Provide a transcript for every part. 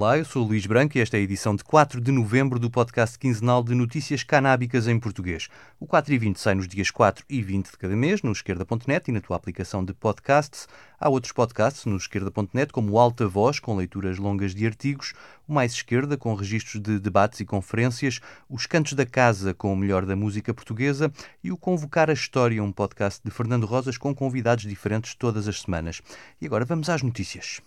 Olá, eu sou Luís Branco e esta é a edição de 4 de novembro do podcast quinzenal de notícias canábicas em português. O 4 e 20 sai nos dias 4 e 20 de cada mês no esquerda.net e na tua aplicação de podcasts. Há outros podcasts no esquerda.net, como Alta Voz, com leituras longas de artigos, o Mais Esquerda, com registros de debates e conferências, os Cantos da Casa, com o melhor da música portuguesa e o Convocar a História, um podcast de Fernando Rosas com convidados diferentes todas as semanas. E agora vamos às notícias.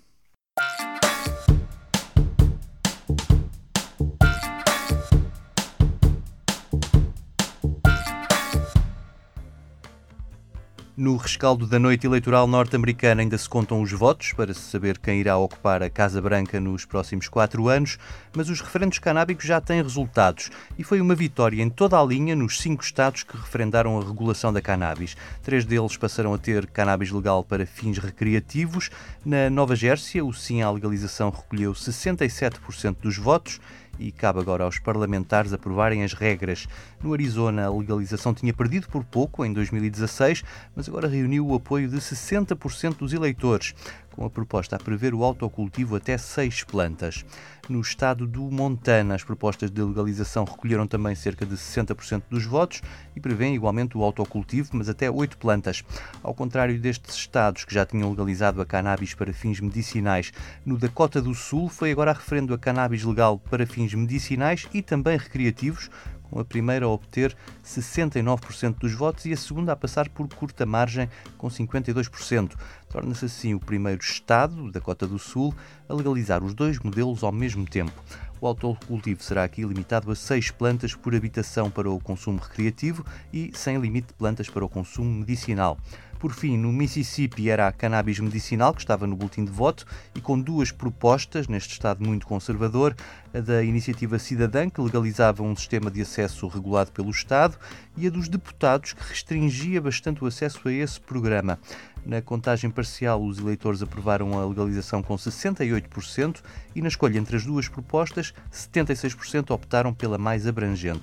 No rescaldo da noite eleitoral norte-americana ainda se contam os votos para se saber quem irá ocupar a Casa Branca nos próximos quatro anos, mas os referendos canábicos já têm resultados e foi uma vitória em toda a linha nos cinco estados que referendaram a regulação da cannabis. Três deles passaram a ter cannabis legal para fins recreativos. Na Nova Gércia, o sim à legalização recolheu 67% dos votos e cabe agora aos parlamentares aprovarem as regras. No Arizona, a legalização tinha perdido por pouco em 2016, mas agora reuniu o apoio de 60% dos eleitores com a proposta a prever o autocultivo até seis plantas. No estado do Montana, as propostas de legalização recolheram também cerca de 60% dos votos e prevêem igualmente o autocultivo, mas até oito plantas. Ao contrário destes estados que já tinham legalizado a cannabis para fins medicinais, no Dakota do Sul foi agora referendo a cannabis legal para fins medicinais e também recreativos, a primeira a obter 69% dos votos e a segunda a passar por curta margem, com 52%. Torna-se assim o primeiro Estado, da Cota do Sul, a legalizar os dois modelos ao mesmo tempo. O autocultivo será aqui limitado a 6 plantas por habitação para o consumo recreativo e sem limite de plantas para o consumo medicinal. Por fim, no Mississippi era a cannabis medicinal que estava no boletim de voto e com duas propostas, neste estado muito conservador, a da iniciativa cidadã, que legalizava um sistema de acesso regulado pelo Estado, e a dos deputados, que restringia bastante o acesso a esse programa. Na contagem parcial, os eleitores aprovaram a legalização com 68% e na escolha entre as duas propostas, 76% optaram pela mais abrangente.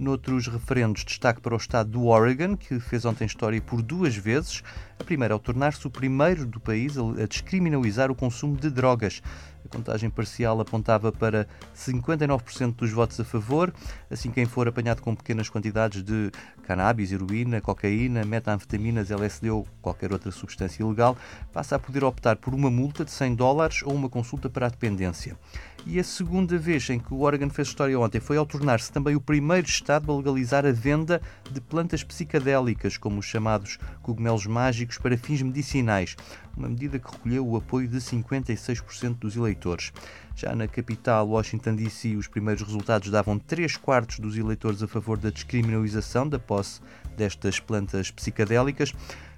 Noutros referendos, destaque para o estado do Oregon, que fez ontem história por duas vezes. A primeira ao tornar-se o primeiro do país a descriminalizar o consumo de drogas. A contagem parcial apontava para 59% dos votos a favor, assim quem for apanhado com pequenas quantidades de cannabis, heroína, cocaína, metanfetaminas, LSD ou qualquer outra substância ilegal, passa a poder optar por uma multa de 100 dólares ou uma consulta para a dependência. E a segunda vez em que o Oregon fez história ontem foi ao tornar-se também o primeiro Estado a legalizar a venda de plantas psicadélicas, como os chamados cogumelos mágicos, para fins medicinais, uma medida que recolheu o apoio de 56% dos eleitores. Já na capital, Washington DC, os primeiros resultados davam 3 quartos dos eleitores a favor da descriminalização da posse destas plantas psicadélicas.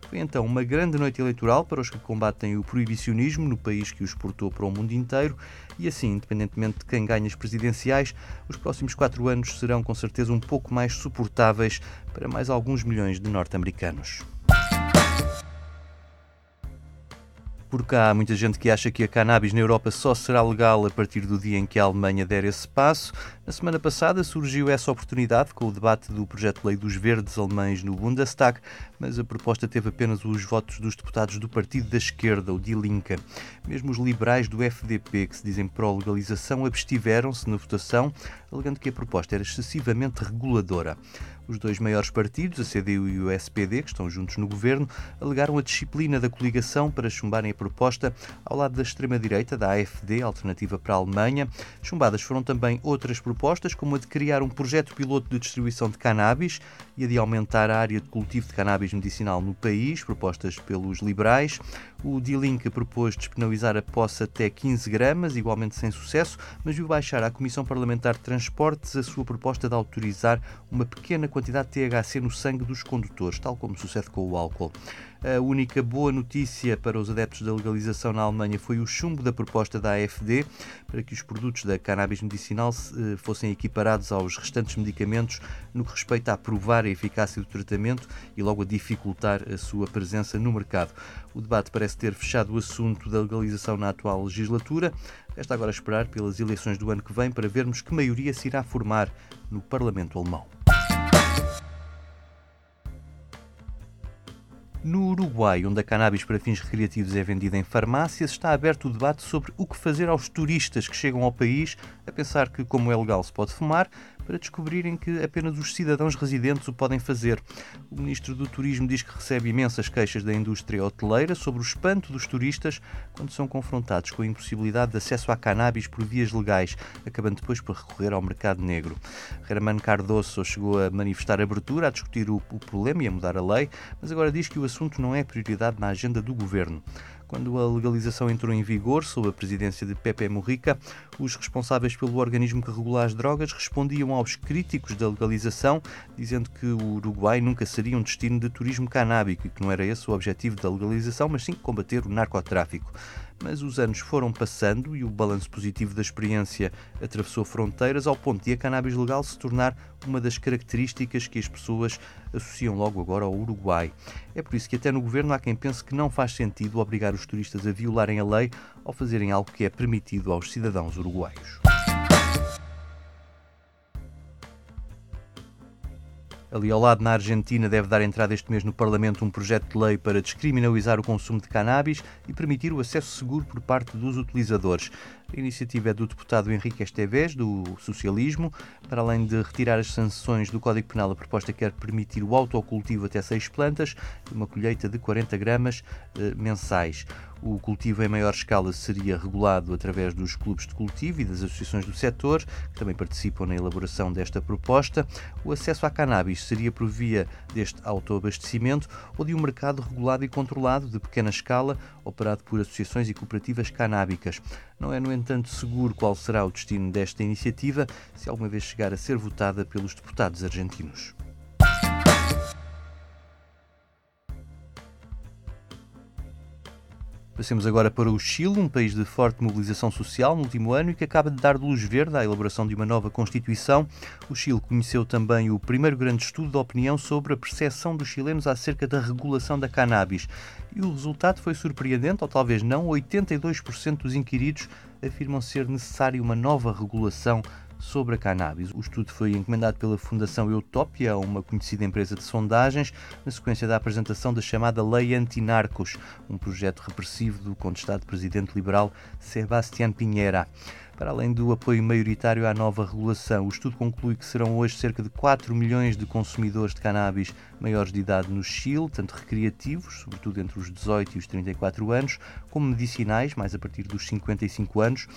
Foi então uma grande noite eleitoral para os que combatem o proibicionismo no país que o exportou para o mundo inteiro e assim, independentemente de quem ganha as presidenciais, os próximos quatro anos serão com certeza um pouco mais suportáveis para mais alguns milhões de norte-americanos. Por cá há muita gente que acha que a cannabis na Europa só será legal a partir do dia em que a Alemanha der esse passo. Na semana passada surgiu essa oportunidade com o debate do projeto de lei dos verdes alemães no Bundestag, mas a proposta teve apenas os votos dos deputados do partido da esquerda, o Die Linke. Mesmo os liberais do FDP, que se dizem pró-legalização, abstiveram-se na votação, alegando que a proposta era excessivamente reguladora. Os dois maiores partidos, a CDU e o SPD, que estão juntos no governo, alegaram a disciplina da coligação para chumbarem a proposta ao lado da extrema-direita, da AFD, Alternativa para a Alemanha. Chumbadas foram também outras propostas, como a de criar um projeto piloto de distribuição de cannabis e a de aumentar a área de cultivo de cannabis medicinal no país, propostas pelos liberais. O D-Link propôs despenalizar a posse até 15 gramas, igualmente sem sucesso, mas viu baixar à Comissão Parlamentar de Transportes a sua proposta de autorizar uma pequena quantidade de THC no sangue dos condutores, tal como sucede com o álcool. A única boa notícia para os adeptos da legalização na Alemanha foi o chumbo da proposta da AFD para que os produtos da cannabis medicinal eh, fossem equiparados aos restantes medicamentos no que respeita a provar a eficácia do tratamento e logo a dificultar a sua presença no mercado. O debate parece ter fechado o assunto da legalização na atual legislatura. Resta agora esperar pelas eleições do ano que vem para vermos que maioria se irá formar no Parlamento alemão. No Uruguai, onde a cannabis para fins recreativos é vendida em farmácias, está aberto o debate sobre o que fazer aos turistas que chegam ao país a pensar que, como é legal, se pode fumar, para descobrirem que apenas os cidadãos residentes o podem fazer. O ministro do Turismo diz que recebe imensas queixas da indústria hoteleira sobre o espanto dos turistas quando são confrontados com a impossibilidade de acesso à cannabis por vias legais, acabando depois por recorrer ao mercado negro. Herman Cardoso chegou a manifestar abertura a discutir o, o problema e a mudar a lei, mas agora diz que o assunto não é prioridade na agenda do governo. Quando a legalização entrou em vigor, sob a presidência de Pepe Mujica, os responsáveis pelo organismo que regula as drogas respondiam aos críticos da legalização, dizendo que o Uruguai nunca seria um destino de turismo canábico e que não era esse o objetivo da legalização, mas sim combater o narcotráfico mas os anos foram passando e o balanço positivo da experiência atravessou fronteiras ao ponto de a cannabis legal se tornar uma das características que as pessoas associam logo agora ao Uruguai. É por isso que até no governo há quem pense que não faz sentido obrigar os turistas a violarem a lei ao fazerem algo que é permitido aos cidadãos uruguaios. Ali ao lado, na Argentina, deve dar entrada este mês no Parlamento um projeto de lei para descriminalizar o consumo de cannabis e permitir o acesso seguro por parte dos utilizadores. A iniciativa é do deputado Henrique Esteves, do Socialismo. Para além de retirar as sanções do Código Penal, a proposta quer permitir o autocultivo até seis plantas e uma colheita de 40 gramas eh, mensais. O cultivo em maior escala seria regulado através dos clubes de cultivo e das associações do setor, que também participam na elaboração desta proposta. O acesso à cannabis seria por via deste autoabastecimento ou de um mercado regulado e controlado de pequena escala, operado por associações e cooperativas canábicas. Não é, no entanto, seguro qual será o destino desta iniciativa se alguma vez chegar a ser votada pelos deputados argentinos. Passemos agora para o Chile, um país de forte mobilização social no último ano e que acaba de dar luz verde à elaboração de uma nova Constituição. O Chile conheceu também o primeiro grande estudo de opinião sobre a percepção dos chilenos acerca da regulação da cannabis. E o resultado foi surpreendente, ou talvez não, 82% dos inquiridos afirmam ser necessária uma nova regulação sobre a cannabis. O estudo foi encomendado pela Fundação Eutopia, uma conhecida empresa de sondagens, na sequência da apresentação da chamada Lei Antinarcos, um projeto repressivo do contestado presidente liberal Sebastián Piñera. Para além do apoio maioritário à nova regulação, o estudo conclui que serão hoje cerca de 4 milhões de consumidores de cannabis maiores de idade no Chile, tanto recreativos, sobretudo entre os 18 e os 34 anos, como medicinais, mais a partir dos 55 anos.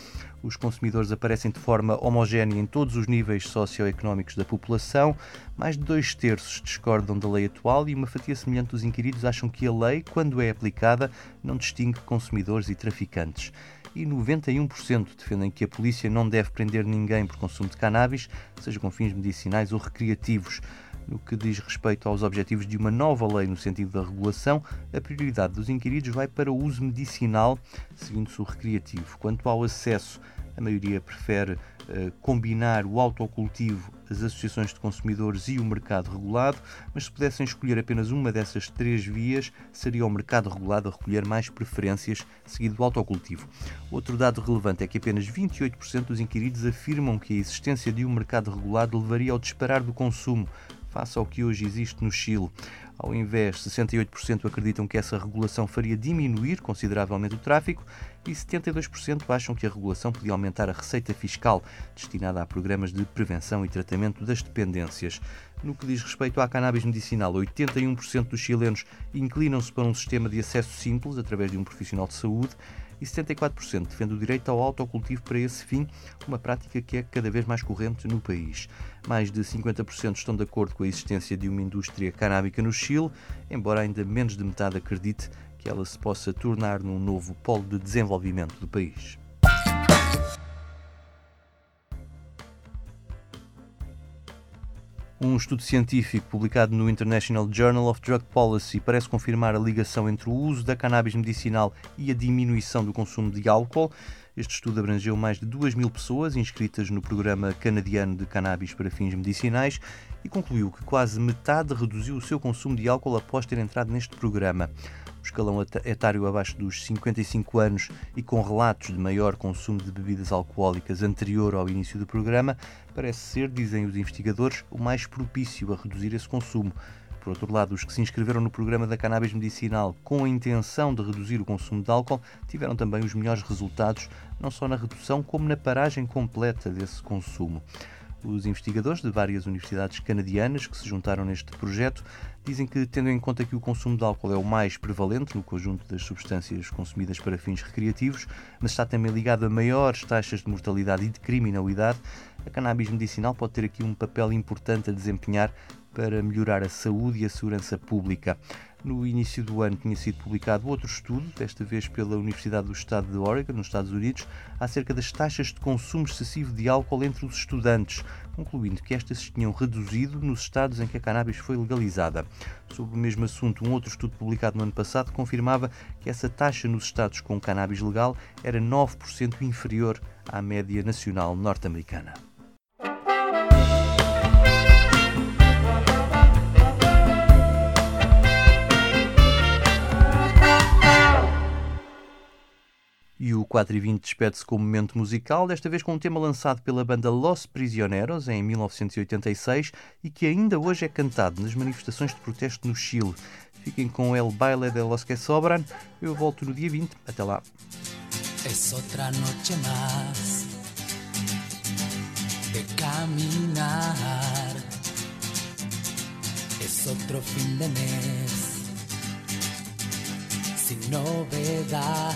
Os consumidores aparecem de forma homogénea em todos os níveis socioeconómicos da população. Mais de dois terços discordam da lei atual e uma fatia semelhante dos inquiridos acham que a lei, quando é aplicada, não distingue consumidores e traficantes e 91% defendem que a polícia não deve prender ninguém por consumo de cannabis, seja com fins medicinais ou recreativos. No que diz respeito aos objetivos de uma nova lei no sentido da regulação, a prioridade dos inquiridos vai para o uso medicinal, seguindo-se o recreativo. Quanto ao acesso, a maioria prefere uh, combinar o autocultivo, as associações de consumidores e o mercado regulado, mas se pudessem escolher apenas uma dessas três vias, seria o mercado regulado a recolher mais preferências, seguido do autocultivo. Outro dado relevante é que apenas 28% dos inquiridos afirmam que a existência de um mercado regulado levaria ao disparar do consumo, face ao que hoje existe no Chile. Ao invés, 68% acreditam que essa regulação faria diminuir consideravelmente o tráfico e 72% acham que a regulação podia aumentar a receita fiscal destinada a programas de prevenção e tratamento das dependências. No que diz respeito à cannabis medicinal, 81% dos chilenos inclinam-se para um sistema de acesso simples através de um profissional de saúde e 74% defende o direito ao autocultivo para esse fim, uma prática que é cada vez mais corrente no país. Mais de 50% estão de acordo com a existência de uma indústria canábica no Chile, embora ainda menos de metade acredite que ela se possa tornar num novo polo de desenvolvimento do país. Um estudo científico publicado no International Journal of Drug Policy parece confirmar a ligação entre o uso da cannabis medicinal e a diminuição do consumo de álcool. Este estudo abrangeu mais de 2 mil pessoas inscritas no programa canadiano de cannabis para fins medicinais e concluiu que quase metade reduziu o seu consumo de álcool após ter entrado neste programa. Escalão etário abaixo dos 55 anos e com relatos de maior consumo de bebidas alcoólicas anterior ao início do programa, parece ser, dizem os investigadores, o mais propício a reduzir esse consumo. Por outro lado, os que se inscreveram no programa da cannabis medicinal com a intenção de reduzir o consumo de álcool tiveram também os melhores resultados, não só na redução, como na paragem completa desse consumo. Os investigadores de várias universidades canadianas que se juntaram neste projeto dizem que, tendo em conta que o consumo de álcool é o mais prevalente no conjunto das substâncias consumidas para fins recreativos, mas está também ligado a maiores taxas de mortalidade e de criminalidade, a cannabis medicinal pode ter aqui um papel importante a desempenhar para melhorar a saúde e a segurança pública. No início do ano tinha sido publicado outro estudo, desta vez pela Universidade do Estado de Oregon, nos Estados Unidos, acerca das taxas de consumo excessivo de álcool entre os estudantes, concluindo que estas se tinham reduzido nos estados em que a cannabis foi legalizada. Sobre o mesmo assunto, um outro estudo publicado no ano passado confirmava que essa taxa nos estados com cannabis legal era 9% inferior à média nacional norte-americana. E o 4 e 20 despede-se com um momento musical, desta vez com um tema lançado pela banda Los Prisioneros em 1986 e que ainda hoje é cantado nas manifestações de protesto no Chile. Fiquem com El Baile de los que Sobran. Eu volto no dia 20. Até lá. De de sin novedad.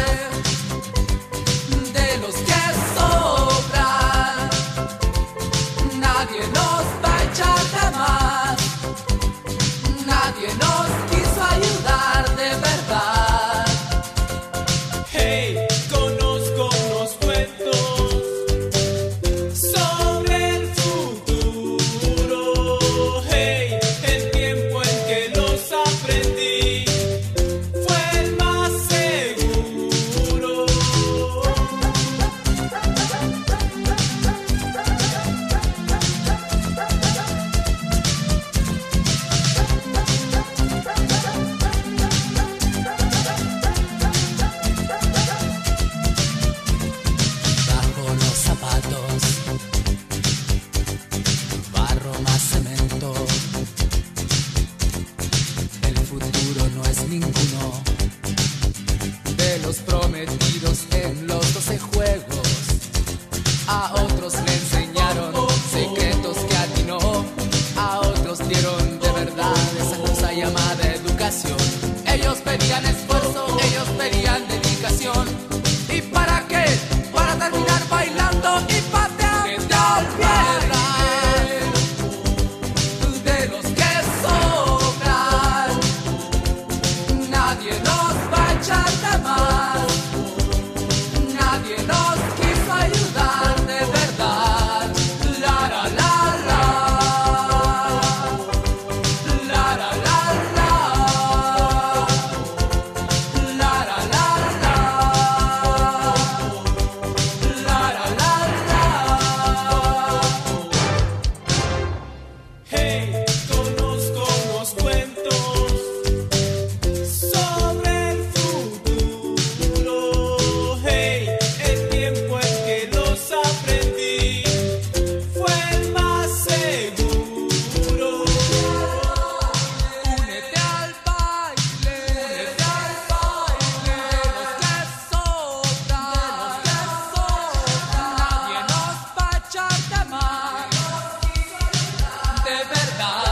verdad.